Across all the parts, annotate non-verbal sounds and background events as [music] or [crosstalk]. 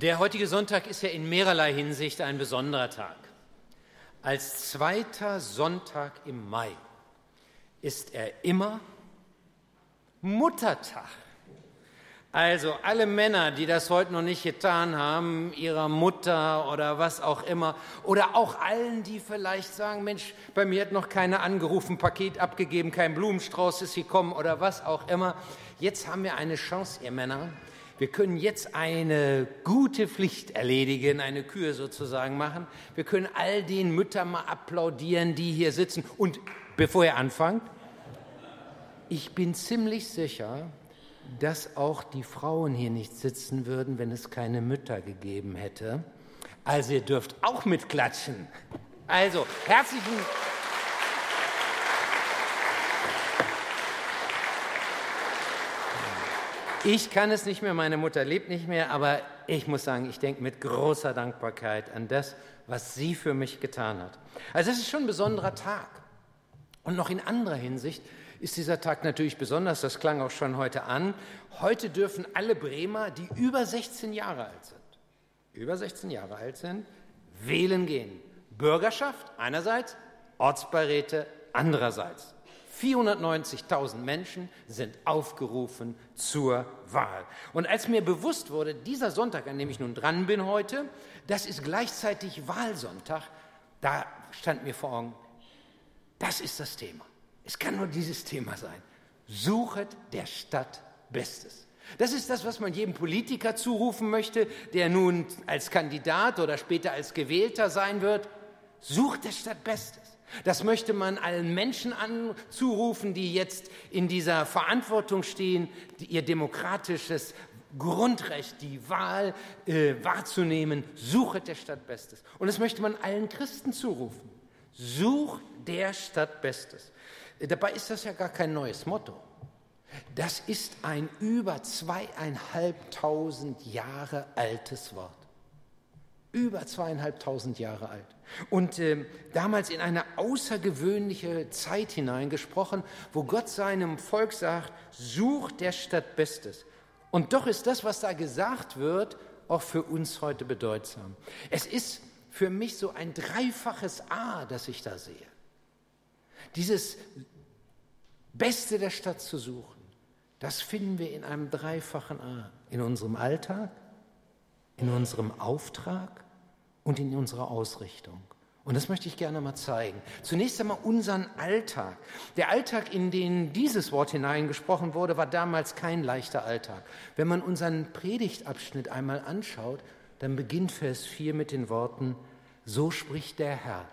Der heutige Sonntag ist ja in mehrerlei Hinsicht ein besonderer Tag. Als zweiter Sonntag im Mai ist er immer Muttertag. Also alle Männer, die das heute noch nicht getan haben, ihrer Mutter oder was auch immer, oder auch allen, die vielleicht sagen, Mensch, bei mir hat noch keiner angerufen, Paket abgegeben, kein Blumenstrauß ist gekommen oder was auch immer. Jetzt haben wir eine Chance, ihr Männer. Wir können jetzt eine gute Pflicht erledigen, eine Kür sozusagen machen. Wir können all den Müttern mal applaudieren, die hier sitzen. Und bevor ihr anfangt, ich bin ziemlich sicher, dass auch die Frauen hier nicht sitzen würden, wenn es keine Mütter gegeben hätte. Also ihr dürft auch mitklatschen. Also herzlichen Ich kann es nicht mehr, meine Mutter lebt nicht mehr, aber ich muss sagen, ich denke mit großer Dankbarkeit an das, was sie für mich getan hat. Also es ist schon ein besonderer Tag. Und noch in anderer Hinsicht ist dieser Tag natürlich besonders, das klang auch schon heute an. Heute dürfen alle Bremer, die über 16 Jahre alt sind, über 16 Jahre alt sind, wählen gehen. Bürgerschaft einerseits, Ortsbeiräte andererseits. 490.000 Menschen sind aufgerufen zur Wahl. Und als mir bewusst wurde, dieser Sonntag, an dem ich nun dran bin heute, das ist gleichzeitig Wahlsonntag, da stand mir vor Augen, das ist das Thema. Es kann nur dieses Thema sein. Suchet der Stadt Bestes. Das ist das, was man jedem Politiker zurufen möchte, der nun als Kandidat oder später als Gewählter sein wird. Sucht der Stadt Bestes. Das möchte man allen Menschen zurufen, die jetzt in dieser Verantwortung stehen, ihr demokratisches Grundrecht, die Wahl äh, wahrzunehmen. Suchet der Stadt Bestes. Und das möchte man allen Christen zurufen. Such der Stadt Bestes. Dabei ist das ja gar kein neues Motto. Das ist ein über zweieinhalbtausend Jahre altes Wort. Über zweieinhalbtausend Jahre alt. Und äh, damals in eine außergewöhnliche Zeit hineingesprochen, wo Gott seinem Volk sagt, such der Stadt Bestes. Und doch ist das, was da gesagt wird, auch für uns heute bedeutsam. Es ist für mich so ein dreifaches A, das ich da sehe. Dieses Beste der Stadt zu suchen, das finden wir in einem dreifachen A. In unserem Alltag, in unserem Auftrag und in unserer Ausrichtung. Und das möchte ich gerne mal zeigen. Zunächst einmal unseren Alltag. Der Alltag, in den dieses Wort hineingesprochen wurde, war damals kein leichter Alltag. Wenn man unseren Predigtabschnitt einmal anschaut, dann beginnt Vers 4 mit den Worten, so spricht der Herr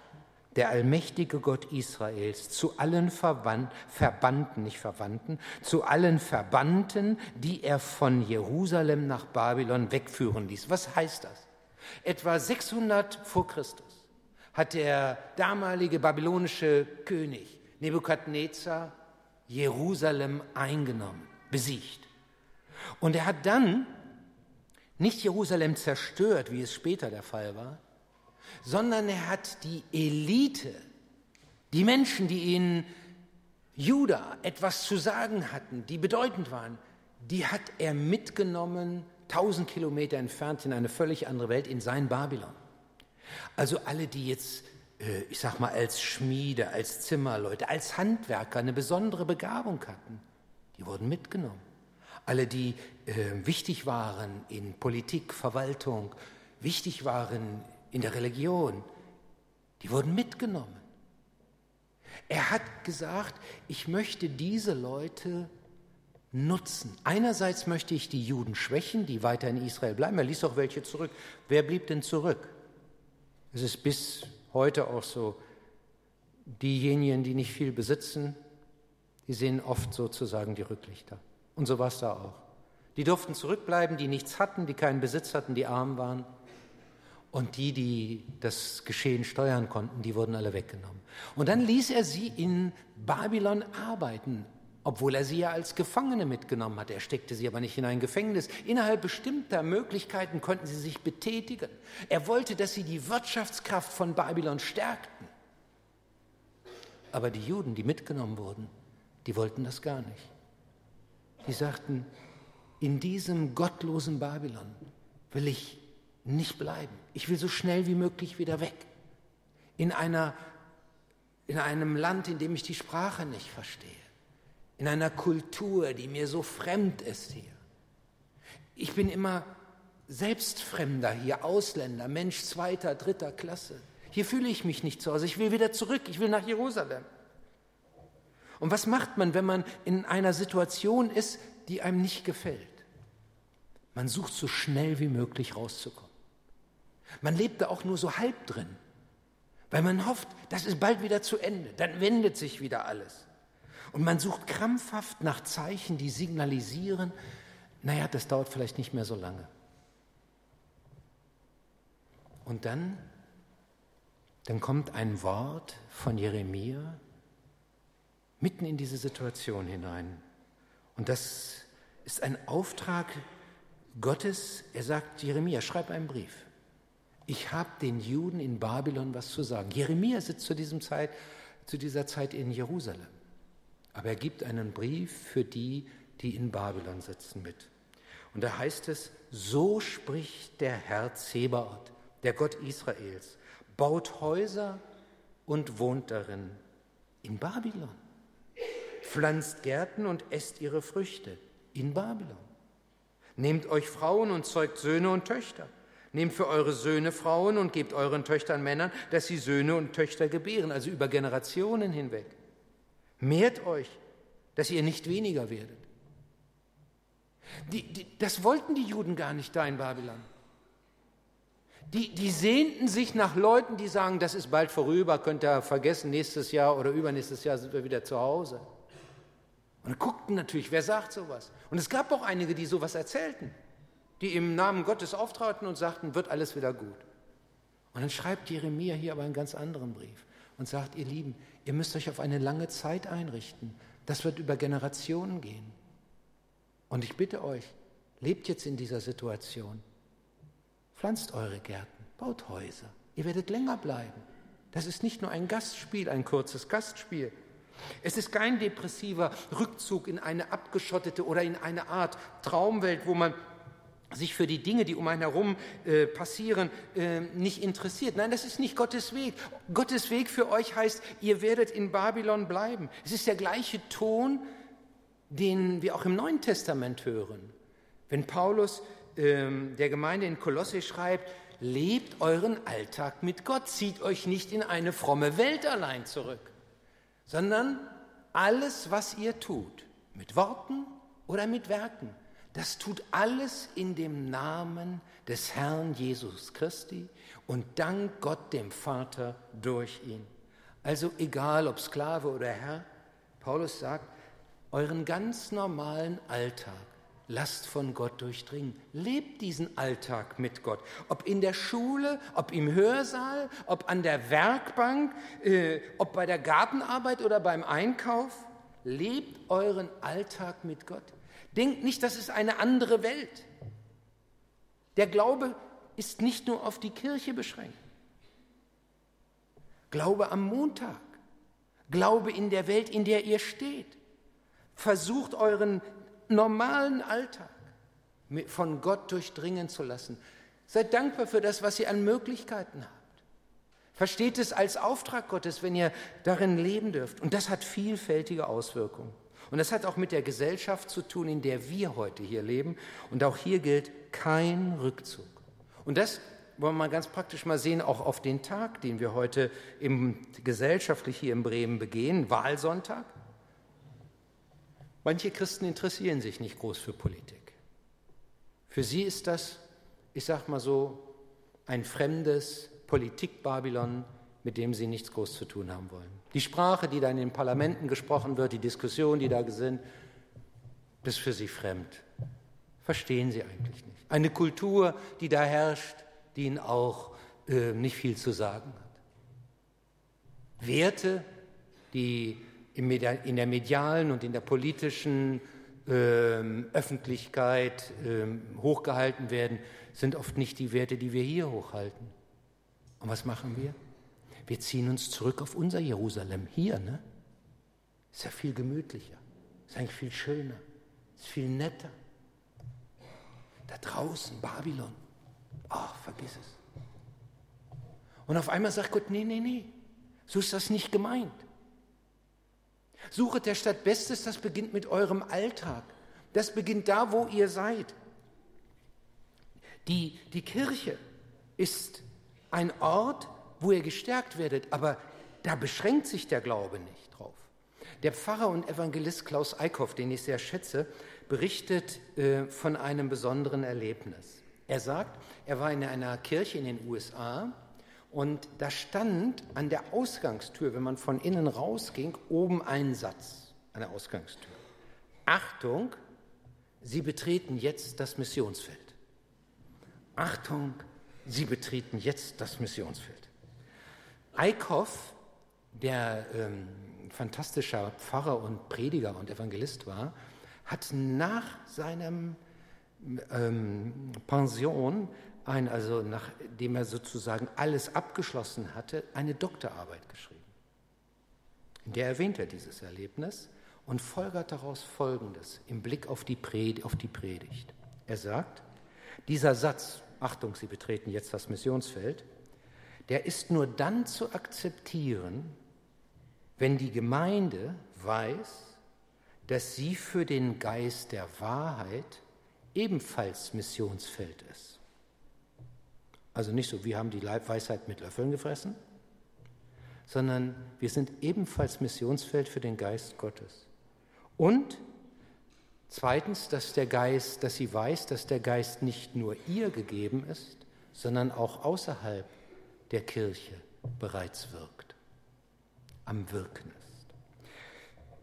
der allmächtige Gott Israels, zu allen Verwand, Verbannten, nicht Verwandten, zu allen Verbannten, die er von Jerusalem nach Babylon wegführen ließ. Was heißt das? Etwa 600 vor Christus hat der damalige babylonische König Nebukadnezar Jerusalem eingenommen, besiegt. Und er hat dann nicht Jerusalem zerstört, wie es später der Fall war, sondern er hat die Elite, die Menschen, die in Juda etwas zu sagen hatten, die bedeutend waren, die hat er mitgenommen, tausend Kilometer entfernt in eine völlig andere Welt, in sein Babylon. Also alle, die jetzt, äh, ich sag mal, als Schmiede, als Zimmerleute, als Handwerker eine besondere Begabung hatten, die wurden mitgenommen. Alle, die äh, wichtig waren in Politik, Verwaltung, wichtig waren in der Religion, die wurden mitgenommen. Er hat gesagt, ich möchte diese Leute nutzen. Einerseits möchte ich die Juden schwächen, die weiter in Israel bleiben. Er ließ auch welche zurück. Wer blieb denn zurück? Es ist bis heute auch so, diejenigen, die nicht viel besitzen, die sehen oft sozusagen die Rücklichter. Und so war es da auch. Die durften zurückbleiben, die nichts hatten, die keinen Besitz hatten, die arm waren. Und die, die das Geschehen steuern konnten, die wurden alle weggenommen. Und dann ließ er sie in Babylon arbeiten, obwohl er sie ja als Gefangene mitgenommen hat. Er steckte sie aber nicht in ein Gefängnis. Innerhalb bestimmter Möglichkeiten konnten sie sich betätigen. Er wollte, dass sie die Wirtschaftskraft von Babylon stärkten. Aber die Juden, die mitgenommen wurden, die wollten das gar nicht. Die sagten, in diesem gottlosen Babylon will ich nicht bleiben. Ich will so schnell wie möglich wieder weg. In, einer, in einem Land, in dem ich die Sprache nicht verstehe. In einer Kultur, die mir so fremd ist hier. Ich bin immer Selbstfremder hier, Ausländer, Mensch zweiter, dritter Klasse. Hier fühle ich mich nicht zu Hause. Ich will wieder zurück. Ich will nach Jerusalem. Und was macht man, wenn man in einer Situation ist, die einem nicht gefällt? Man sucht so schnell wie möglich rauszukommen. Man lebt da auch nur so halb drin, weil man hofft, das ist bald wieder zu Ende, dann wendet sich wieder alles. Und man sucht krampfhaft nach Zeichen, die signalisieren, naja, das dauert vielleicht nicht mehr so lange. Und dann, dann kommt ein Wort von Jeremia mitten in diese Situation hinein. Und das ist ein Auftrag Gottes. Er sagt, Jeremia, schreib einen Brief. Ich habe den Juden in Babylon was zu sagen. Jeremia sitzt zu, diesem Zeit, zu dieser Zeit in Jerusalem. Aber er gibt einen Brief für die, die in Babylon sitzen mit. Und da heißt es, so spricht der Herr Zebaoth, der Gott Israels, baut Häuser und wohnt darin in Babylon, pflanzt Gärten und esst ihre Früchte in Babylon. Nehmt euch Frauen und zeugt Söhne und Töchter. Nehmt für eure Söhne Frauen und gebt euren Töchtern Männern, dass sie Söhne und Töchter gebären, also über Generationen hinweg. Mehrt euch, dass ihr nicht weniger werdet. Die, die, das wollten die Juden gar nicht da in Babylon. Die, die sehnten sich nach Leuten, die sagen, das ist bald vorüber, könnt ihr vergessen, nächstes Jahr oder übernächstes Jahr sind wir wieder zu Hause. Und guckten natürlich, wer sagt sowas? Und es gab auch einige, die sowas erzählten, die im Namen Gottes auftraten und sagten, wird alles wieder gut. Und dann schreibt Jeremia hier aber einen ganz anderen Brief und sagt, ihr Lieben, ihr müsst euch auf eine lange Zeit einrichten. Das wird über Generationen gehen. Und ich bitte euch, lebt jetzt in dieser Situation. Pflanzt eure Gärten, baut Häuser. Ihr werdet länger bleiben. Das ist nicht nur ein Gastspiel, ein kurzes Gastspiel. Es ist kein depressiver Rückzug in eine abgeschottete oder in eine Art Traumwelt, wo man sich für die Dinge, die um einen herum äh, passieren, äh, nicht interessiert. Nein, das ist nicht Gottes Weg. Gottes Weg für euch heißt, ihr werdet in Babylon bleiben. Es ist der gleiche Ton, den wir auch im Neuen Testament hören. Wenn Paulus äh, der Gemeinde in Kolosse schreibt, lebt euren Alltag mit Gott, zieht euch nicht in eine fromme Welt allein zurück sondern alles, was ihr tut, mit Worten oder mit Werken, das tut alles in dem Namen des Herrn Jesus Christi und dank Gott dem Vater durch ihn. Also egal ob Sklave oder Herr, Paulus sagt, euren ganz normalen Alltag Lasst von Gott durchdringen. Lebt diesen Alltag mit Gott. Ob in der Schule, ob im Hörsaal, ob an der Werkbank, äh, ob bei der Gartenarbeit oder beim Einkauf. Lebt euren Alltag mit Gott. Denkt nicht, das ist eine andere Welt. Der Glaube ist nicht nur auf die Kirche beschränkt. Glaube am Montag. Glaube in der Welt, in der ihr steht. Versucht euren normalen Alltag von Gott durchdringen zu lassen. Seid dankbar für das, was ihr an Möglichkeiten habt. Versteht es als Auftrag Gottes, wenn ihr darin leben dürft. Und das hat vielfältige Auswirkungen. Und das hat auch mit der Gesellschaft zu tun, in der wir heute hier leben. Und auch hier gilt kein Rückzug. Und das wollen wir mal ganz praktisch mal sehen, auch auf den Tag, den wir heute im, gesellschaftlich hier in Bremen begehen, Wahlsonntag. Manche Christen interessieren sich nicht groß für Politik. Für sie ist das, ich sag mal so, ein fremdes Politik-Babylon, mit dem sie nichts groß zu tun haben wollen. Die Sprache, die da in den Parlamenten gesprochen wird, die Diskussionen, die da sind, ist für sie fremd. Verstehen sie eigentlich nicht. Eine Kultur, die da herrscht, die ihnen auch äh, nicht viel zu sagen hat. Werte, die in der medialen und in der politischen ähm, Öffentlichkeit ähm, hochgehalten werden, sind oft nicht die Werte, die wir hier hochhalten. Und was machen wir? Wir ziehen uns zurück auf unser Jerusalem hier, ne? Ist ja viel gemütlicher, ist eigentlich viel schöner, ist viel netter. Da draußen, Babylon, ach, vergiss dieses. Und auf einmal sagt Gott, nee, nee, nee, so ist das nicht gemeint. Suchet der Stadt Bestes, das beginnt mit eurem Alltag. Das beginnt da, wo ihr seid. Die, die Kirche ist ein Ort, wo ihr gestärkt werdet, aber da beschränkt sich der Glaube nicht drauf. Der Pfarrer und Evangelist Klaus Eickhoff, den ich sehr schätze, berichtet äh, von einem besonderen Erlebnis. Er sagt, er war in einer Kirche in den USA und da stand an der Ausgangstür, wenn man von innen rausging, oben ein Satz an der Ausgangstür. Achtung, Sie betreten jetzt das Missionsfeld. Achtung, Sie betreten jetzt das Missionsfeld. Eickhoff, der ähm, fantastischer Pfarrer und Prediger und Evangelist war, hat nach seinem ähm, Pension, ein, also nachdem er sozusagen alles abgeschlossen hatte, eine Doktorarbeit geschrieben. In der erwähnt er dieses Erlebnis und folgert daraus Folgendes im Blick auf die, Pred auf die Predigt. Er sagt, dieser Satz, Achtung, Sie betreten jetzt das Missionsfeld, der ist nur dann zu akzeptieren, wenn die Gemeinde weiß, dass sie für den Geist der Wahrheit ebenfalls Missionsfeld ist. Also nicht so, wir haben die Leibweisheit mit Löffeln gefressen, sondern wir sind ebenfalls Missionsfeld für den Geist Gottes. Und zweitens, dass der Geist, dass sie weiß, dass der Geist nicht nur ihr gegeben ist, sondern auch außerhalb der Kirche bereits wirkt, am Wirken ist.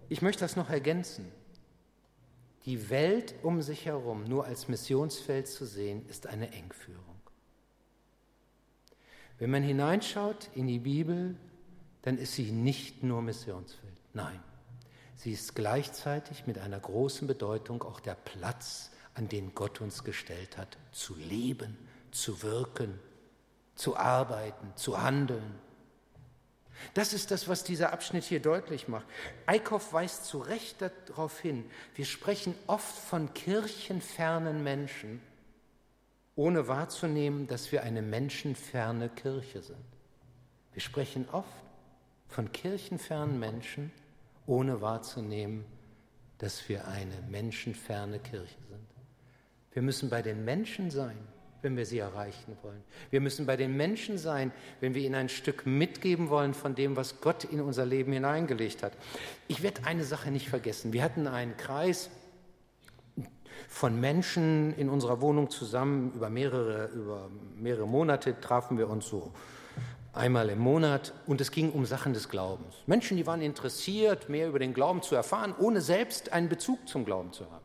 Ich möchte das noch ergänzen. Die Welt um sich herum nur als Missionsfeld zu sehen, ist eine Engführung. Wenn man hineinschaut in die Bibel, dann ist sie nicht nur Missionsfeld. Nein, sie ist gleichzeitig mit einer großen Bedeutung auch der Platz, an den Gott uns gestellt hat, zu leben, zu wirken, zu arbeiten, zu handeln. Das ist das, was dieser Abschnitt hier deutlich macht. Eickhoff weist zu Recht darauf hin, wir sprechen oft von kirchenfernen Menschen, ohne wahrzunehmen, dass wir eine menschenferne Kirche sind. Wir sprechen oft von kirchenfernen Menschen, ohne wahrzunehmen, dass wir eine menschenferne Kirche sind. Wir müssen bei den Menschen sein, wenn wir sie erreichen wollen. Wir müssen bei den Menschen sein, wenn wir ihnen ein Stück mitgeben wollen von dem, was Gott in unser Leben hineingelegt hat. Ich werde eine Sache nicht vergessen. Wir hatten einen Kreis von Menschen in unserer Wohnung zusammen. Über mehrere, über mehrere Monate trafen wir uns so einmal im Monat und es ging um Sachen des Glaubens. Menschen, die waren interessiert, mehr über den Glauben zu erfahren, ohne selbst einen Bezug zum Glauben zu haben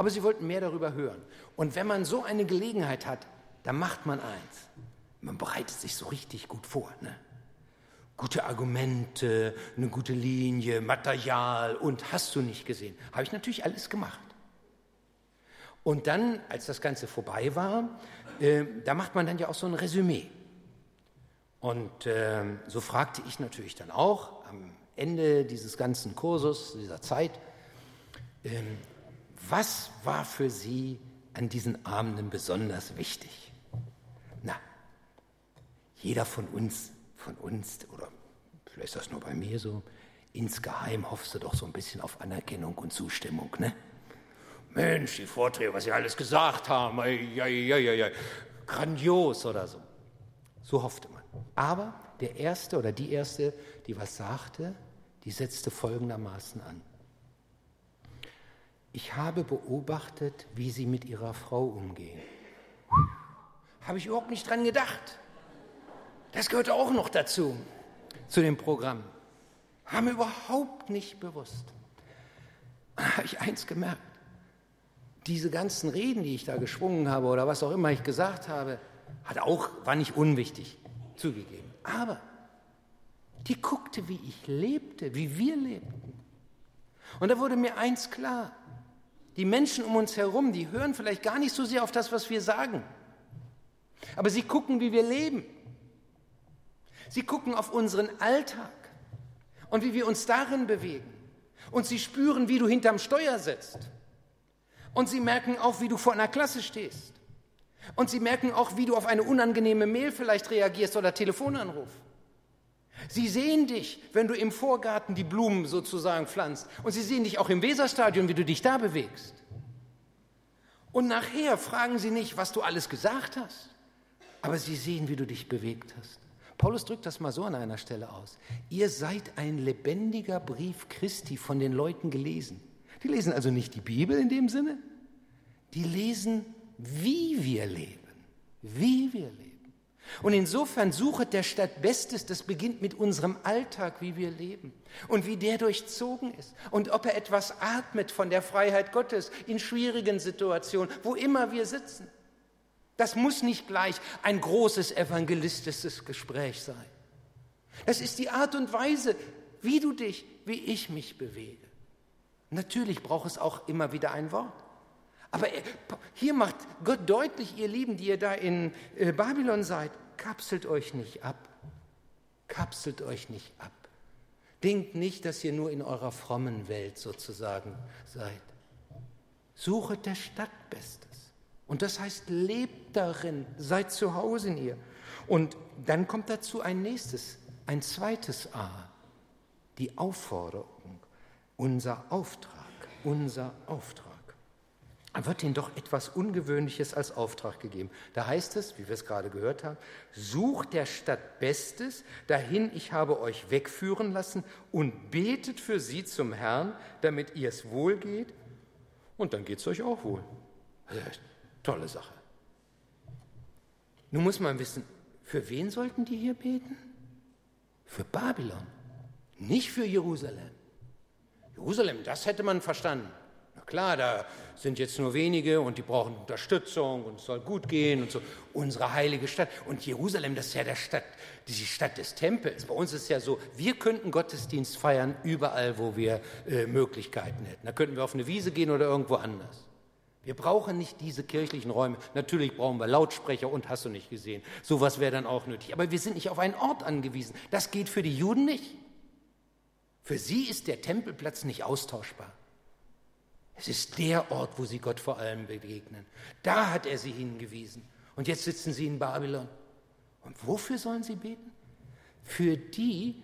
aber sie wollten mehr darüber hören. Und wenn man so eine Gelegenheit hat, dann macht man eins. Man bereitet sich so richtig gut vor. Ne? Gute Argumente, eine gute Linie, Material und hast du nicht gesehen. Habe ich natürlich alles gemacht. Und dann, als das Ganze vorbei war, äh, da macht man dann ja auch so ein Resümee. Und äh, so fragte ich natürlich dann auch am Ende dieses ganzen Kurses, dieser Zeit, äh, was war für Sie an diesen Abenden besonders wichtig? Na, jeder von uns, von uns, oder vielleicht ist das nur bei mir so, insgeheim hoffst du doch so ein bisschen auf Anerkennung und Zustimmung, ne? Mensch, die Vorträge, was Sie alles gesagt haben, ei, ei, ei, ei, grandios oder so. So hoffte man. Aber der Erste oder die Erste, die was sagte, die setzte folgendermaßen an ich habe beobachtet, wie Sie mit Ihrer Frau umgehen. Habe ich überhaupt nicht dran gedacht. Das gehört auch noch dazu, zu dem Programm. Haben wir überhaupt nicht bewusst. Da habe ich eins gemerkt. Diese ganzen Reden, die ich da geschwungen habe oder was auch immer ich gesagt habe, hat auch, war nicht unwichtig, zugegeben. Aber die guckte, wie ich lebte, wie wir lebten. Und da wurde mir eins klar. Die Menschen um uns herum, die hören vielleicht gar nicht so sehr auf das, was wir sagen. Aber sie gucken, wie wir leben. Sie gucken auf unseren Alltag und wie wir uns darin bewegen. Und sie spüren, wie du hinterm Steuer sitzt. Und sie merken auch, wie du vor einer Klasse stehst. Und sie merken auch, wie du auf eine unangenehme Mail vielleicht reagierst oder Telefonanruf. Sie sehen dich, wenn du im Vorgarten die Blumen sozusagen pflanzt. Und sie sehen dich auch im Weserstadion, wie du dich da bewegst. Und nachher fragen sie nicht, was du alles gesagt hast, aber sie sehen, wie du dich bewegt hast. Paulus drückt das mal so an einer Stelle aus. Ihr seid ein lebendiger Brief Christi von den Leuten gelesen. Die lesen also nicht die Bibel in dem Sinne, die lesen, wie wir leben. Wie wir leben. Und insofern suchet der Stadt Bestes, das beginnt mit unserem Alltag, wie wir leben und wie der durchzogen ist und ob er etwas atmet von der Freiheit Gottes in schwierigen Situationen, wo immer wir sitzen. Das muss nicht gleich ein großes evangelistisches Gespräch sein. Das ist die Art und Weise, wie du dich, wie ich mich bewege. Natürlich braucht es auch immer wieder ein Wort. Aber hier macht Gott deutlich, ihr Lieben, die ihr da in äh, Babylon seid, kapselt euch nicht ab. Kapselt euch nicht ab. Denkt nicht, dass ihr nur in eurer frommen Welt sozusagen seid. Suchet der Stadt Bestes. Und das heißt, lebt darin, seid zu Hause in ihr. Und dann kommt dazu ein nächstes, ein zweites A, die Aufforderung, unser Auftrag, unser Auftrag. Wird ihnen doch etwas Ungewöhnliches als Auftrag gegeben. Da heißt es, wie wir es gerade gehört haben, sucht der Stadt Bestes, dahin ich habe euch wegführen lassen und betet für sie zum Herrn, damit ihr es wohl geht. Und dann geht es euch auch wohl. Tolle Sache. Nun muss man wissen, für wen sollten die hier beten? Für Babylon, nicht für Jerusalem. Jerusalem, das hätte man verstanden. Na klar, da sind jetzt nur wenige und die brauchen Unterstützung und es soll gut gehen und so. Unsere heilige Stadt. Und Jerusalem, das ist ja der Stadt, die Stadt des Tempels. Bei uns ist es ja so, wir könnten Gottesdienst feiern überall, wo wir äh, Möglichkeiten hätten. Da könnten wir auf eine Wiese gehen oder irgendwo anders. Wir brauchen nicht diese kirchlichen Räume. Natürlich brauchen wir Lautsprecher und hast du nicht gesehen. Sowas wäre dann auch nötig. Aber wir sind nicht auf einen Ort angewiesen. Das geht für die Juden nicht. Für sie ist der Tempelplatz nicht austauschbar. Es ist der Ort, wo sie Gott vor allem begegnen. Da hat er sie hingewiesen. Und jetzt sitzen sie in Babylon. Und wofür sollen sie beten? Für die,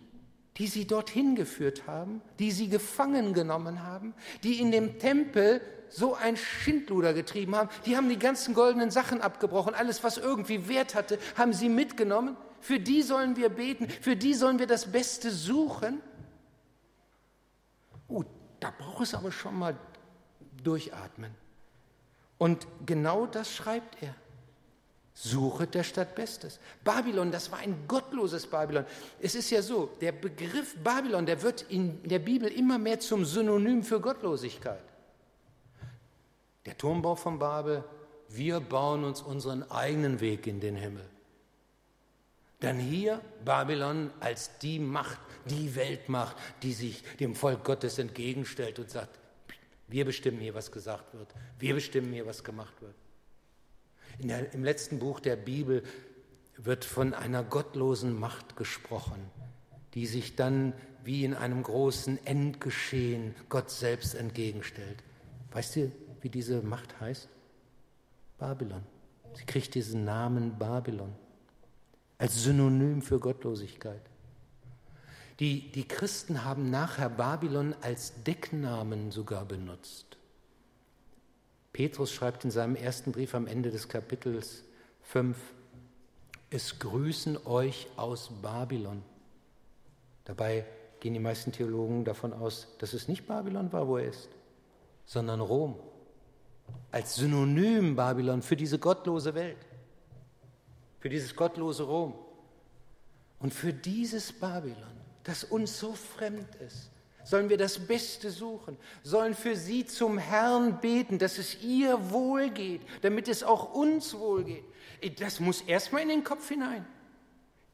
die sie dorthin geführt haben, die sie gefangen genommen haben, die in dem Tempel so ein Schindluder getrieben haben. Die haben die ganzen goldenen Sachen abgebrochen, alles, was irgendwie Wert hatte, haben sie mitgenommen. Für die sollen wir beten, für die sollen wir das Beste suchen. Oh, da braucht es aber schon mal durchatmen. Und genau das schreibt er. Suche der Stadt Bestes. Babylon, das war ein gottloses Babylon. Es ist ja so, der Begriff Babylon, der wird in der Bibel immer mehr zum Synonym für Gottlosigkeit. Der Turmbau von Babel, wir bauen uns unseren eigenen Weg in den Himmel. Dann hier Babylon als die Macht, die Weltmacht, die sich dem Volk Gottes entgegenstellt und sagt, wir bestimmen hier, was gesagt wird. Wir bestimmen hier, was gemacht wird. Der, Im letzten Buch der Bibel wird von einer gottlosen Macht gesprochen, die sich dann wie in einem großen Endgeschehen Gott selbst entgegenstellt. Weißt du, wie diese Macht heißt? Babylon. Sie kriegt diesen Namen Babylon als Synonym für Gottlosigkeit. Die, die Christen haben nachher Babylon als Decknamen sogar benutzt. Petrus schreibt in seinem ersten Brief am Ende des Kapitels 5, es grüßen euch aus Babylon. Dabei gehen die meisten Theologen davon aus, dass es nicht Babylon war, wo er ist, sondern Rom als Synonym Babylon für diese gottlose Welt, für dieses gottlose Rom und für dieses Babylon, das uns so fremd ist. Sollen wir das Beste suchen, sollen für sie zum Herrn beten, dass es ihr wohl geht, damit es auch uns wohl geht. Das muss erstmal in den Kopf hinein.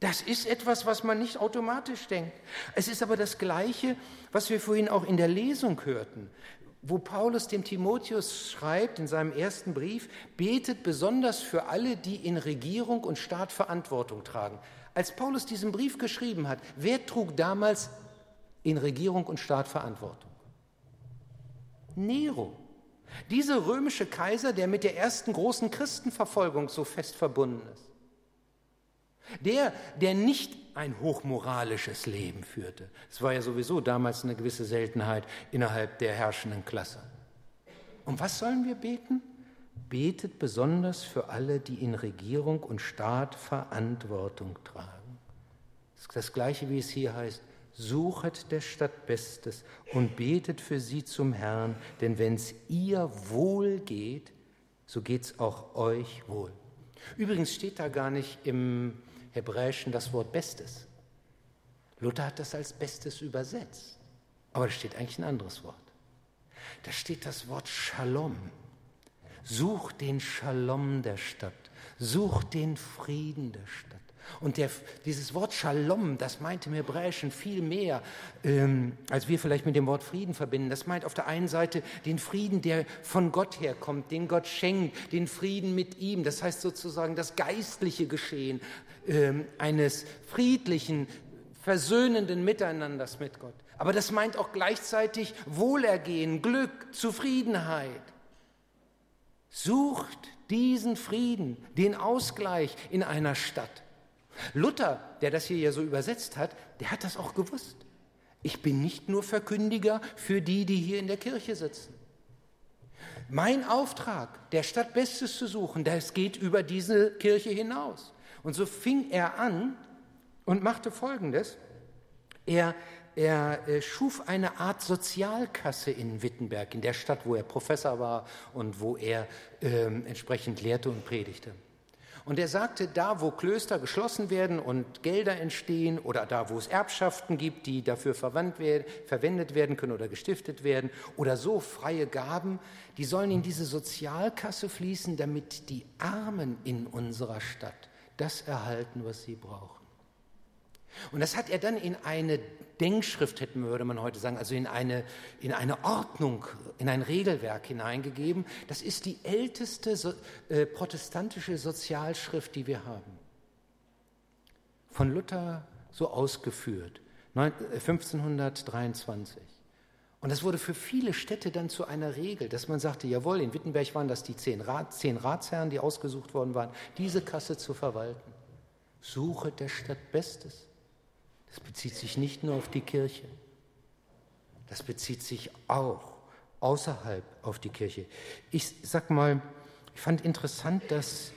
Das ist etwas, was man nicht automatisch denkt. Es ist aber das Gleiche, was wir vorhin auch in der Lesung hörten wo Paulus dem Timotheus schreibt in seinem ersten Brief, betet besonders für alle, die in Regierung und Staat Verantwortung tragen. Als Paulus diesen Brief geschrieben hat, wer trug damals in Regierung und Staat Verantwortung? Nero. Dieser römische Kaiser, der mit der ersten großen Christenverfolgung so fest verbunden ist. Der, der nicht ein hochmoralisches Leben führte. Es war ja sowieso damals eine gewisse Seltenheit innerhalb der herrschenden Klasse. Und was sollen wir beten? Betet besonders für alle, die in Regierung und Staat Verantwortung tragen. Das ist das gleiche, wie es hier heißt. Suchet der Stadt Bestes und betet für sie zum Herrn, denn wenn es ihr wohl geht, so geht es auch euch wohl. Übrigens steht da gar nicht im Hebräischen das Wort Bestes. Luther hat das als Bestes übersetzt. Aber da steht eigentlich ein anderes Wort. Da steht das Wort Shalom. Such den Shalom der Stadt. Such den Frieden der Stadt. Und der, dieses Wort Shalom, das meint im Hebräischen viel mehr, ähm, als wir vielleicht mit dem Wort Frieden verbinden. Das meint auf der einen Seite den Frieden, der von Gott herkommt, den Gott schenkt, den Frieden mit ihm. Das heißt sozusagen das geistliche Geschehen ähm, eines friedlichen, versöhnenden Miteinanders mit Gott. Aber das meint auch gleichzeitig Wohlergehen, Glück, Zufriedenheit. Sucht diesen Frieden, den Ausgleich in einer Stadt. Luther, der das hier ja so übersetzt hat, der hat das auch gewusst. Ich bin nicht nur Verkündiger für die, die hier in der Kirche sitzen. Mein Auftrag, der Stadt Bestes zu suchen, das geht über diese Kirche hinaus. Und so fing er an und machte Folgendes. Er, er äh, schuf eine Art Sozialkasse in Wittenberg, in der Stadt, wo er Professor war und wo er äh, entsprechend lehrte und predigte. Und er sagte, da wo Klöster geschlossen werden und Gelder entstehen oder da wo es Erbschaften gibt, die dafür verwendet werden können oder gestiftet werden oder so freie Gaben, die sollen in diese Sozialkasse fließen, damit die Armen in unserer Stadt das erhalten, was sie brauchen. Und das hat er dann in eine Denkschrift, hätten würde man heute sagen, also in eine, in eine Ordnung, in ein Regelwerk hineingegeben. Das ist die älteste so, äh, protestantische Sozialschrift, die wir haben. Von Luther so ausgeführt, 1523. Äh, Und das wurde für viele Städte dann zu einer Regel, dass man sagte, jawohl, in Wittenberg waren das die zehn, Rat, zehn Ratsherren, die ausgesucht worden waren, diese Kasse zu verwalten. Suche der Stadt Bestes. Das bezieht sich nicht nur auf die Kirche, das bezieht sich auch außerhalb auf die Kirche. Ich sag mal, ich fand interessant, dass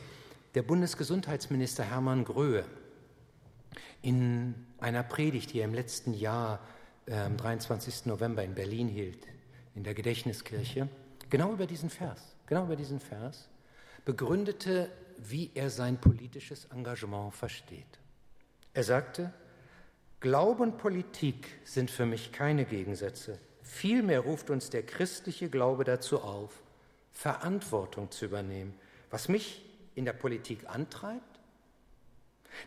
der Bundesgesundheitsminister Hermann Gröhe in einer Predigt, die er im letzten Jahr äh, am 23. November in Berlin hielt, in der Gedächtniskirche, genau über diesen Vers, genau über diesen Vers, begründete, wie er sein politisches Engagement versteht. Er sagte, Glaube und Politik sind für mich keine Gegensätze. Vielmehr ruft uns der christliche Glaube dazu auf, Verantwortung zu übernehmen. Was mich in der Politik antreibt,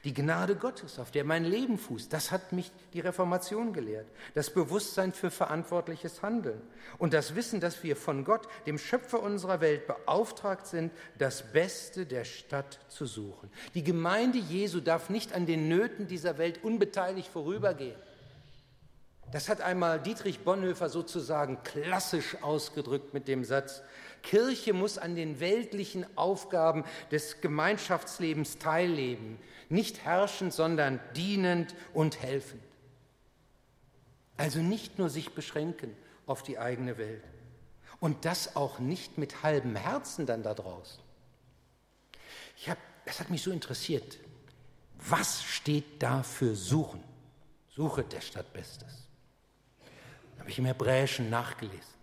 die Gnade Gottes, auf der mein Leben fußt, das hat mich die Reformation gelehrt. Das Bewusstsein für verantwortliches Handeln und das Wissen, dass wir von Gott, dem Schöpfer unserer Welt, beauftragt sind, das Beste der Stadt zu suchen. Die Gemeinde Jesu darf nicht an den Nöten dieser Welt unbeteiligt vorübergehen. Das hat einmal Dietrich Bonhoeffer sozusagen klassisch ausgedrückt mit dem Satz, Kirche muss an den weltlichen Aufgaben des Gemeinschaftslebens teilnehmen nicht herrschend, sondern dienend und helfend. Also nicht nur sich beschränken auf die eigene Welt. Und das auch nicht mit halbem Herzen dann da draußen. Ich hab, es hat mich so interessiert. Was steht da für Suchen? Suche der Stadt Bestes. Habe ich im Hebräischen nachgelesen.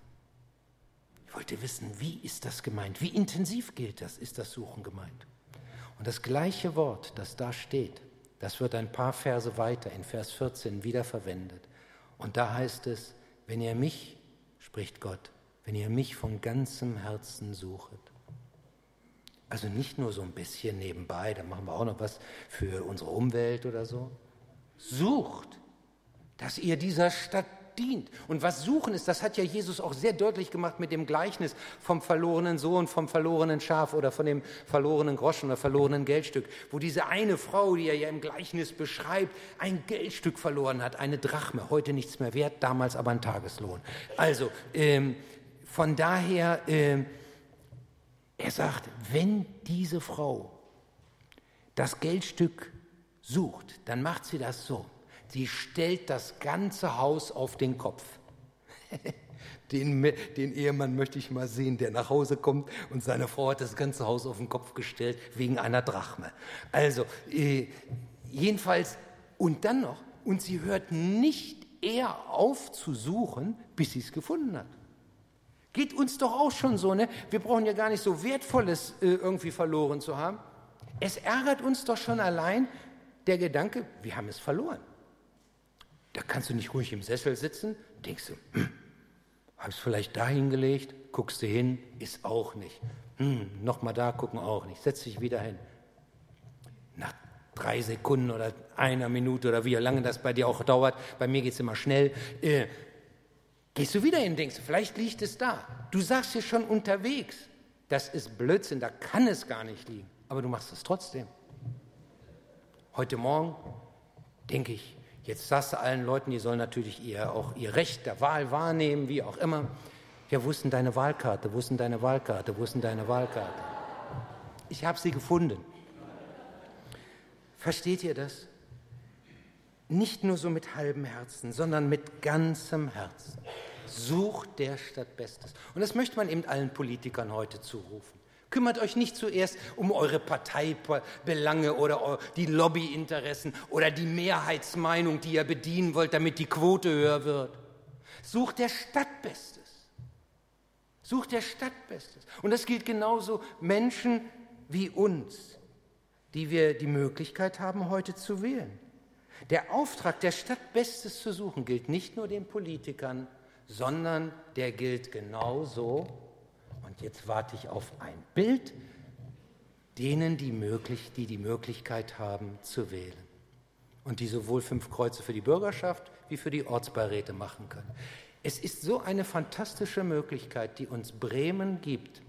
Wollte wissen, wie ist das gemeint? Wie intensiv gilt das? Ist das Suchen gemeint? Und das gleiche Wort, das da steht, das wird ein paar Verse weiter in Vers 14 wiederverwendet. Und da heißt es, wenn ihr mich, spricht Gott, wenn ihr mich von ganzem Herzen suchet. Also nicht nur so ein bisschen nebenbei, da machen wir auch noch was für unsere Umwelt oder so. Sucht, dass ihr dieser Stadt dient. Und was suchen ist, das hat ja Jesus auch sehr deutlich gemacht mit dem Gleichnis vom verlorenen Sohn, vom verlorenen Schaf oder von dem verlorenen Groschen oder verlorenen Geldstück, wo diese eine Frau, die er ja im Gleichnis beschreibt, ein Geldstück verloren hat, eine Drachme, heute nichts mehr wert, damals aber ein Tageslohn. Also, ähm, von daher, äh, er sagt, wenn diese Frau das Geldstück sucht, dann macht sie das so. Sie stellt das ganze Haus auf den Kopf. [laughs] Den, den, Ehemann möchte ich mal sehen, der nach Hause kommt und seine Frau hat das ganze Haus auf den Kopf gestellt wegen einer Drachme. Also, äh, jedenfalls, und dann noch, und sie hört nicht eher auf zu suchen, bis sie es gefunden hat. Geht uns doch auch schon so, ne? Wir brauchen ja gar nicht so Wertvolles äh, irgendwie verloren zu haben. Es ärgert uns doch schon allein der Gedanke, wir haben es verloren. Da kannst du nicht ruhig im Sessel sitzen, denkst du, hm, hab's vielleicht da hingelegt, guckst du hin, ist auch nicht. Hm, Nochmal da gucken auch nicht. Setz dich wieder hin. Nach drei Sekunden oder einer Minute oder wie lange das bei dir auch dauert, bei mir geht es immer schnell, äh, Gehst du wieder hin, denkst du, vielleicht liegt es da. Du sagst dir schon unterwegs, das ist Blödsinn, da kann es gar nicht liegen. Aber du machst es trotzdem. Heute Morgen denke ich, jetzt sagst du allen Leuten, die sollen natürlich ihr, auch ihr Recht der Wahl wahrnehmen, wie auch immer. Ja, wo ist denn deine Wahlkarte? Wo ist denn deine Wahlkarte? Wo ist denn deine Wahlkarte? Ich habe sie gefunden. Versteht ihr das? nicht nur so mit halbem Herzen, sondern mit ganzem Herzen. Sucht der Stadt Bestes. Und das möchte man eben allen Politikern heute zurufen. Kümmert euch nicht zuerst um eure Parteibelange oder die Lobbyinteressen oder die Mehrheitsmeinung, die ihr bedienen wollt, damit die Quote höher wird. Sucht der Stadt Bestes. Sucht der Stadt Bestes. Und das gilt genauso Menschen wie uns, die wir die Möglichkeit haben, heute zu wählen. Der Auftrag, der Stadt Bestes zu suchen, gilt nicht nur den Politikern, sondern der gilt genauso, und jetzt warte ich auf ein Bild, denen, die, möglich, die die Möglichkeit haben zu wählen und die sowohl fünf Kreuze für die Bürgerschaft wie für die Ortsbeiräte machen können. Es ist so eine fantastische Möglichkeit, die uns Bremen gibt.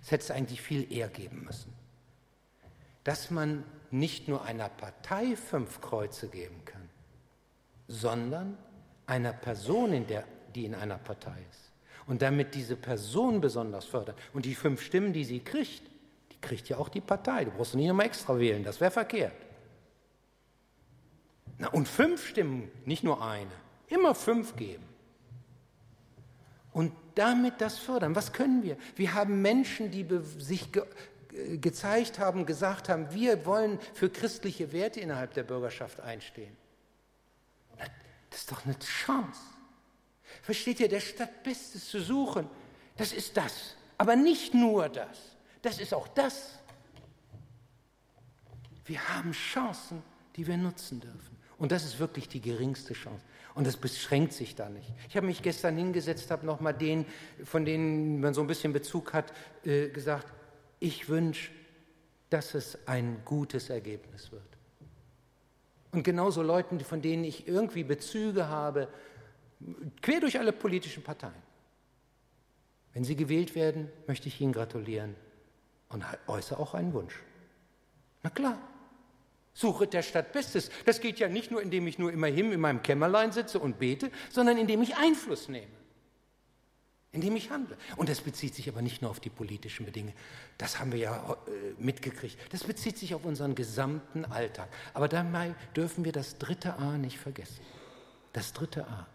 Es hätte es eigentlich viel eher geben müssen, dass man nicht nur einer Partei fünf Kreuze geben kann, sondern einer Person, in der, die in einer Partei ist. Und damit diese Person besonders fördert. Und die fünf Stimmen, die sie kriegt, die kriegt ja auch die Partei. Du brauchst nicht nochmal extra wählen, das wäre verkehrt. Na, und fünf Stimmen, nicht nur eine, immer fünf geben. Und damit das fördern. Was können wir? Wir haben Menschen, die sich gezeigt haben, gesagt haben, wir wollen für christliche Werte innerhalb der Bürgerschaft einstehen. Das ist doch eine Chance. Versteht ihr, der Stadt Bestes zu suchen, das ist das. Aber nicht nur das, das ist auch das. Wir haben Chancen, die wir nutzen dürfen. Und das ist wirklich die geringste Chance. Und das beschränkt sich da nicht. Ich habe mich gestern hingesetzt, habe nochmal den, von denen man so ein bisschen Bezug hat, äh, gesagt, ich wünsche, dass es ein gutes Ergebnis wird. Und genauso Leuten, von denen ich irgendwie Bezüge habe, quer durch alle politischen Parteien. Wenn sie gewählt werden, möchte ich Ihnen gratulieren und äußere auch einen Wunsch. Na klar, suche der Stadt Bestes. Das geht ja nicht nur, indem ich nur immerhin in meinem Kämmerlein sitze und bete, sondern indem ich Einfluss nehme indem ich handle. Und das bezieht sich aber nicht nur auf die politischen Bedingungen. Das haben wir ja äh, mitgekriegt. Das bezieht sich auf unseren gesamten Alltag. Aber dabei dürfen wir das dritte A nicht vergessen. Das dritte A.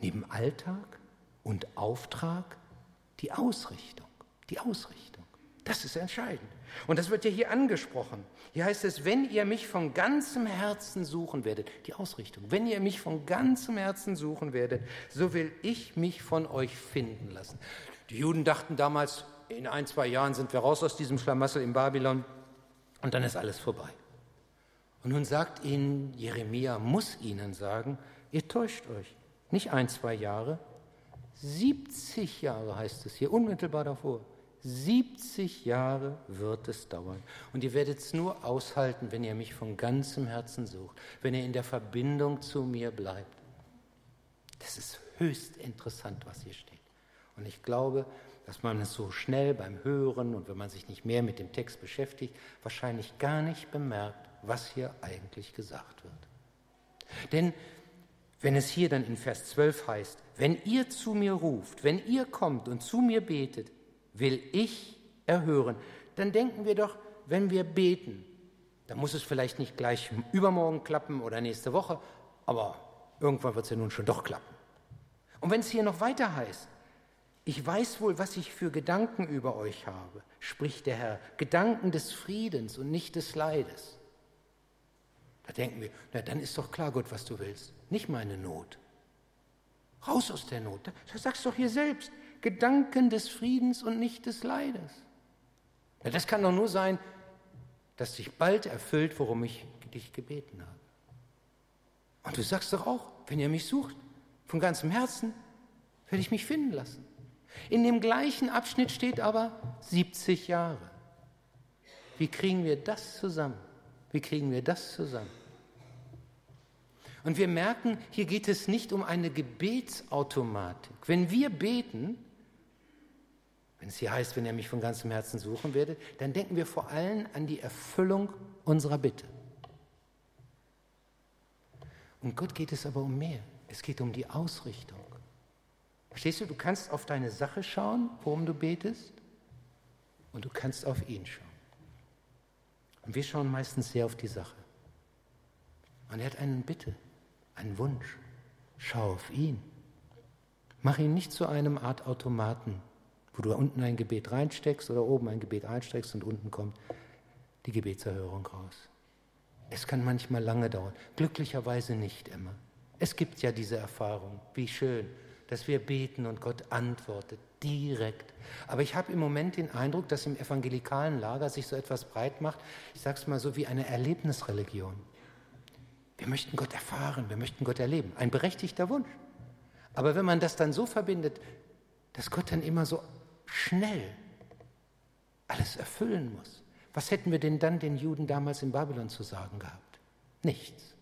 Neben Alltag und Auftrag die Ausrichtung. Die Ausrichtung. Das ist entscheidend. Und das wird ja hier angesprochen. Hier heißt es, wenn ihr mich von ganzem Herzen suchen werdet, die Ausrichtung, wenn ihr mich von ganzem Herzen suchen werdet, so will ich mich von euch finden lassen. Die Juden dachten damals, in ein, zwei Jahren sind wir raus aus diesem Schlamassel in Babylon und dann ist alles vorbei. Und nun sagt ihnen, Jeremia muss ihnen sagen, ihr täuscht euch. Nicht ein, zwei Jahre, 70 Jahre heißt es hier, unmittelbar davor. 70 Jahre wird es dauern. Und ihr werdet es nur aushalten, wenn ihr mich von ganzem Herzen sucht, wenn ihr in der Verbindung zu mir bleibt. Das ist höchst interessant, was hier steht. Und ich glaube, dass man es so schnell beim Hören und wenn man sich nicht mehr mit dem Text beschäftigt, wahrscheinlich gar nicht bemerkt, was hier eigentlich gesagt wird. Denn wenn es hier dann in Vers 12 heißt, wenn ihr zu mir ruft, wenn ihr kommt und zu mir betet, will ich erhören, dann denken wir doch, wenn wir beten, dann muss es vielleicht nicht gleich übermorgen klappen oder nächste Woche, aber irgendwann wird es ja nun schon doch klappen. Und wenn es hier noch weiter heißt, ich weiß wohl, was ich für Gedanken über euch habe, spricht der Herr, Gedanken des Friedens und nicht des Leides. Da denken wir, na dann ist doch klar, Gott, was du willst, nicht meine Not. Raus aus der Not. Das sagst du doch hier selbst. Gedanken des Friedens und nicht des Leides. Ja, das kann doch nur sein, dass sich bald erfüllt, worum ich dich gebeten habe. Und du sagst doch auch, wenn ihr mich sucht, von ganzem Herzen, werde ich mich finden lassen. In dem gleichen Abschnitt steht aber 70 Jahre. Wie kriegen wir das zusammen? Wie kriegen wir das zusammen? Und wir merken, hier geht es nicht um eine Gebetsautomatik. Wenn wir beten, wenn es hier heißt, wenn ihr mich von ganzem Herzen suchen werdet, dann denken wir vor allem an die Erfüllung unserer Bitte. Und Gott geht es aber um mehr. Es geht um die Ausrichtung. Verstehst du, du kannst auf deine Sache schauen, worum du betest, und du kannst auf ihn schauen. Und wir schauen meistens sehr auf die Sache. Und er hat einen Bitte ein Wunsch. Schau auf ihn. Mach ihn nicht zu einem Art Automaten, wo du unten ein Gebet reinsteckst oder oben ein Gebet einsteckst und unten kommt die Gebetserhörung raus. Es kann manchmal lange dauern, glücklicherweise nicht immer. Es gibt ja diese Erfahrung, wie schön, dass wir beten und Gott antwortet direkt. Aber ich habe im Moment den Eindruck, dass im evangelikalen Lager sich so etwas breit macht, ich sage es mal so wie eine Erlebnisreligion. Wir möchten Gott erfahren, wir möchten Gott erleben. Ein berechtigter Wunsch. Aber wenn man das dann so verbindet, dass Gott dann immer so schnell alles erfüllen muss, was hätten wir denn dann den Juden damals in Babylon zu sagen gehabt? Nichts.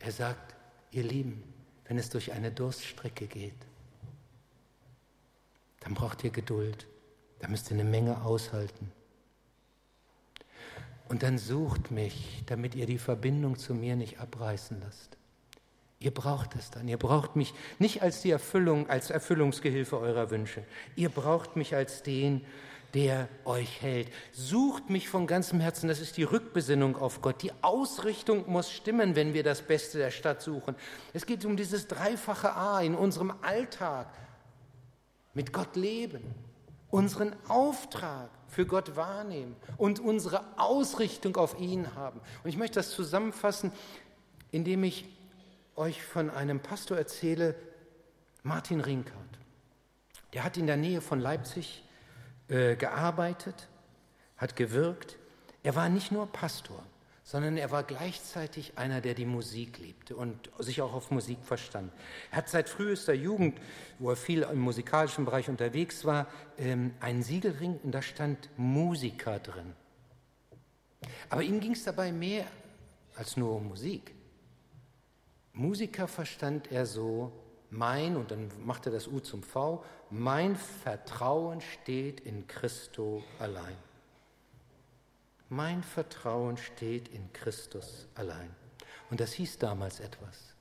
Er sagt, ihr Lieben, wenn es durch eine Durststrecke geht, dann braucht ihr Geduld, da müsst ihr eine Menge aushalten. Und dann sucht mich, damit ihr die Verbindung zu mir nicht abreißen lasst. Ihr braucht es dann. Ihr braucht mich nicht als die Erfüllung, als Erfüllungsgehilfe eurer Wünsche. Ihr braucht mich als den, der euch hält. Sucht mich von ganzem Herzen. Das ist die Rückbesinnung auf Gott. Die Ausrichtung muss stimmen, wenn wir das Beste der Stadt suchen. Es geht um dieses dreifache A in unserem Alltag. Mit Gott leben. Unseren Auftrag für Gott wahrnehmen und unsere Ausrichtung auf ihn haben. Und ich möchte das zusammenfassen, indem ich euch von einem Pastor erzähle, Martin Rinkert. Der hat in der Nähe von Leipzig äh, gearbeitet, hat gewirkt. Er war nicht nur Pastor, sondern er war gleichzeitig einer, der die Musik liebte und sich auch auf Musik verstand. Er hat seit frühester Jugend, wo er viel im musikalischen Bereich unterwegs war, ähm, einen Siegelring und da stand Musiker drin. Aber ihm ging es dabei mehr als nur um Musik. Musiker verstand er so, mein, und dann macht er das U zum V, mein Vertrauen steht in Christo allein. Mein Vertrauen steht in Christus allein. Und das hieß damals etwas.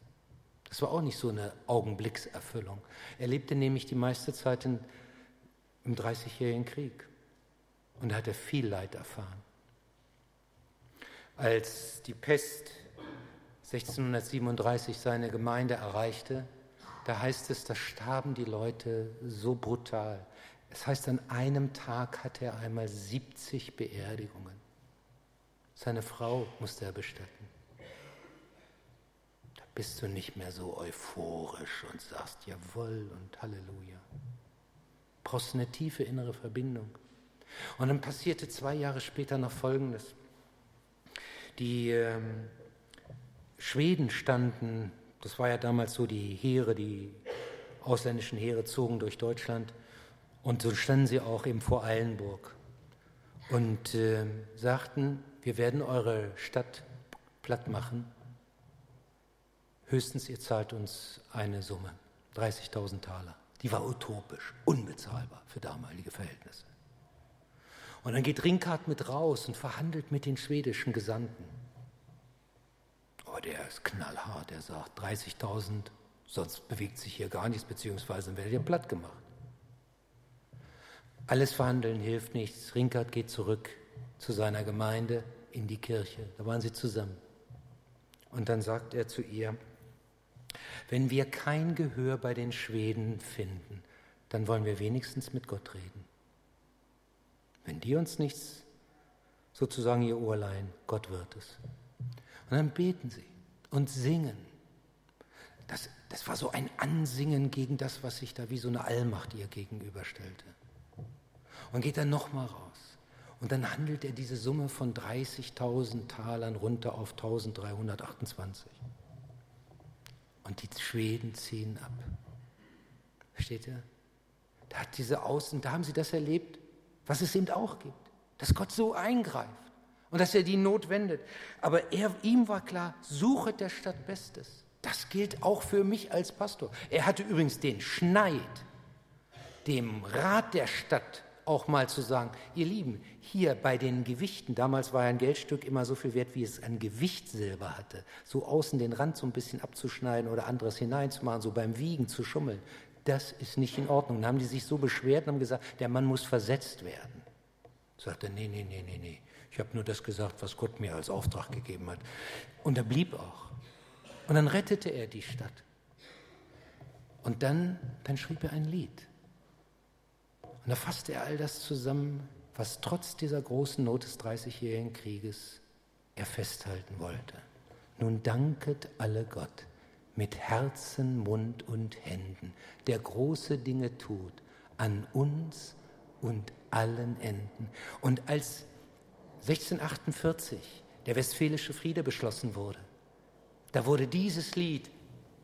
Das war auch nicht so eine Augenblickserfüllung. Er lebte nämlich die meiste Zeit in, im Dreißigjährigen Krieg. Und da hat er viel Leid erfahren. Als die Pest 1637 seine Gemeinde erreichte, da heißt es, da starben die Leute so brutal. Es heißt, an einem Tag hatte er einmal 70 Beerdigungen. Seine Frau musste er bestatten. Da bist du nicht mehr so euphorisch und sagst Jawohl und Halleluja. Brauchst eine tiefe innere Verbindung. Und dann passierte zwei Jahre später noch Folgendes. Die ähm, Schweden standen, das war ja damals so, die Heere, die ausländischen Heere zogen durch Deutschland. Und so standen sie auch eben vor Eilenburg und äh, sagten, wir werden eure Stadt platt machen. Höchstens ihr zahlt uns eine Summe, 30.000 Taler. Die war utopisch, unbezahlbar für damalige Verhältnisse. Und dann geht Rinkart mit raus und verhandelt mit den schwedischen Gesandten. Aber der ist knallhart, er sagt 30.000, sonst bewegt sich hier gar nichts, beziehungsweise werdet ihr platt gemacht. Alles Verhandeln hilft nichts. Rinkert geht zurück zu seiner Gemeinde in die Kirche. Da waren sie zusammen. Und dann sagt er zu ihr, wenn wir kein Gehör bei den Schweden finden, dann wollen wir wenigstens mit Gott reden. Wenn die uns nichts sozusagen ihr Ohr leihen, Gott wird es. Und dann beten sie und singen. Das, das war so ein Ansingen gegen das, was sich da wie so eine Allmacht ihr gegenüberstellte. Und geht dann nochmal raus. Und dann handelt er diese Summe von 30.000 Talern runter auf 1328. Und die Schweden ziehen ab. Versteht ihr? Da hat diese Außen, da haben sie das erlebt, was es eben auch gibt, dass Gott so eingreift und dass er die Not wendet. Aber er, ihm war klar, suchet der Stadt Bestes. Das gilt auch für mich als Pastor. Er hatte übrigens den Schneid, dem Rat der Stadt auch mal zu sagen, ihr Lieben, hier bei den Gewichten, damals war ein Geldstück immer so viel wert, wie es an Gewicht Silber hatte, so außen den Rand so ein bisschen abzuschneiden oder anderes hineinzumachen, so beim Wiegen zu schummeln, das ist nicht in Ordnung. Dann haben die sich so beschwert und haben gesagt, der Mann muss versetzt werden. Sagt er, nee, nee, nee, nee, nee. Ich habe nur das gesagt, was Gott mir als Auftrag gegeben hat. Und er blieb auch. Und dann rettete er die Stadt. Und dann, dann schrieb er ein Lied. Und da fasste er all das zusammen, was trotz dieser großen Not des Dreißigjährigen Krieges er festhalten wollte. Nun danket alle Gott mit Herzen, Mund und Händen, der große Dinge tut, an uns und allen Enden. Und als 1648 der Westfälische Friede beschlossen wurde, da wurde dieses Lied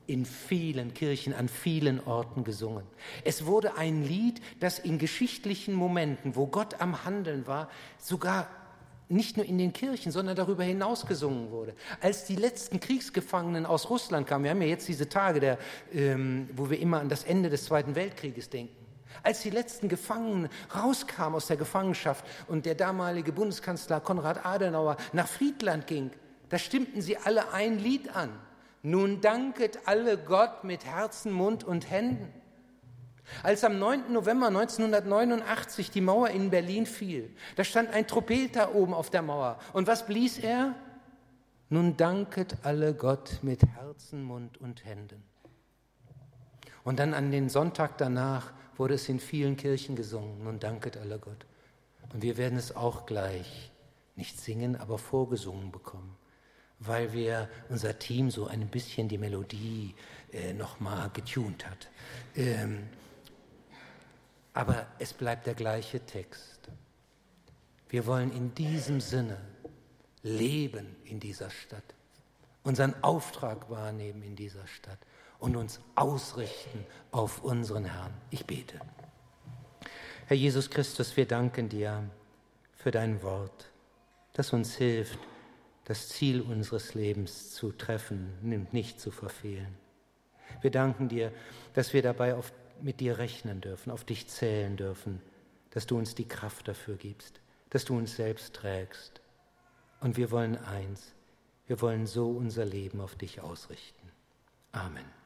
in vielen Kirchen, an vielen Orten gesungen. Es wurde ein Lied, das in geschichtlichen Momenten, wo Gott am Handeln war, sogar nicht nur in den Kirchen, sondern darüber hinaus gesungen wurde. Als die letzten Kriegsgefangenen aus Russland kamen, wir haben ja jetzt diese Tage, der, ähm, wo wir immer an das Ende des Zweiten Weltkrieges denken. Als die letzten Gefangenen rauskamen aus der Gefangenschaft und der damalige Bundeskanzler Konrad Adenauer nach Friedland ging, da stimmten sie alle ein Lied an. Nun danket alle Gott mit Herzen, Mund und Händen. Als am 9. November 1989 die Mauer in Berlin fiel, da stand ein Trompeter oben auf der Mauer. Und was blies er? Nun danket alle Gott mit Herzen, Mund und Händen. Und dann an den Sonntag danach wurde es in vielen Kirchen gesungen. Nun danket alle Gott. Und wir werden es auch gleich nicht singen, aber vorgesungen bekommen weil wir unser Team so ein bisschen die Melodie äh, nochmal getunt hat. Ähm, aber es bleibt der gleiche Text. Wir wollen in diesem Sinne leben in dieser Stadt, unseren Auftrag wahrnehmen in dieser Stadt und uns ausrichten auf unseren Herrn. Ich bete. Herr Jesus Christus, wir danken dir für dein Wort, das uns hilft, das Ziel unseres Lebens zu treffen und nicht zu verfehlen. Wir danken dir, dass wir dabei auf, mit dir rechnen dürfen, auf dich zählen dürfen, dass du uns die Kraft dafür gibst, dass du uns selbst trägst. Und wir wollen eins, wir wollen so unser Leben auf dich ausrichten. Amen.